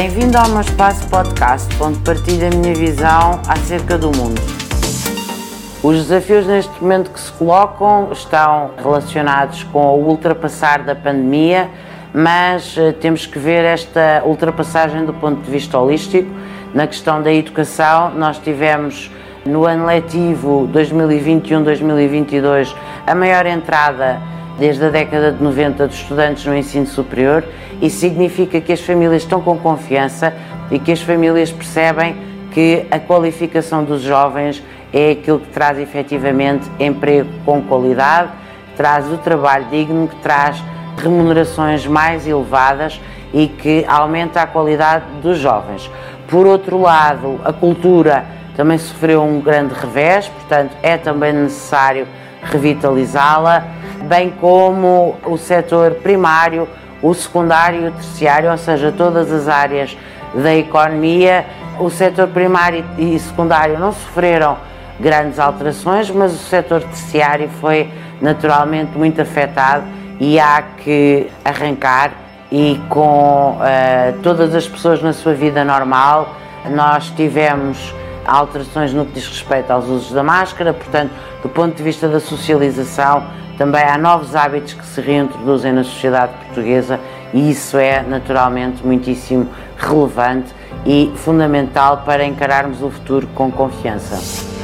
Bem-vindo ao meu espaço podcast, onde partilho a minha visão acerca do mundo. Os desafios neste momento que se colocam estão relacionados com o ultrapassar da pandemia, mas eh, temos que ver esta ultrapassagem do ponto de vista holístico. Na questão da educação, nós tivemos no ano letivo 2021-2022 a maior entrada desde a década de 90 de estudantes no ensino superior. Isso significa que as famílias estão com confiança e que as famílias percebem que a qualificação dos jovens é aquilo que traz efetivamente emprego com qualidade, que traz o trabalho digno, que traz remunerações mais elevadas e que aumenta a qualidade dos jovens. Por outro lado, a cultura também sofreu um grande revés, portanto, é também necessário revitalizá-la, bem como o setor primário, o secundário e o terciário, ou seja, todas as áreas da economia. O setor primário e secundário não sofreram grandes alterações, mas o setor terciário foi naturalmente muito afetado e há que arrancar e com uh, todas as pessoas na sua vida normal. Nós tivemos alterações no que diz respeito aos usos da máscara, portanto, do ponto de vista da socialização, também há novos hábitos que se reintroduzem na sociedade portuguesa e isso é naturalmente muitíssimo relevante e fundamental para encararmos o futuro com confiança.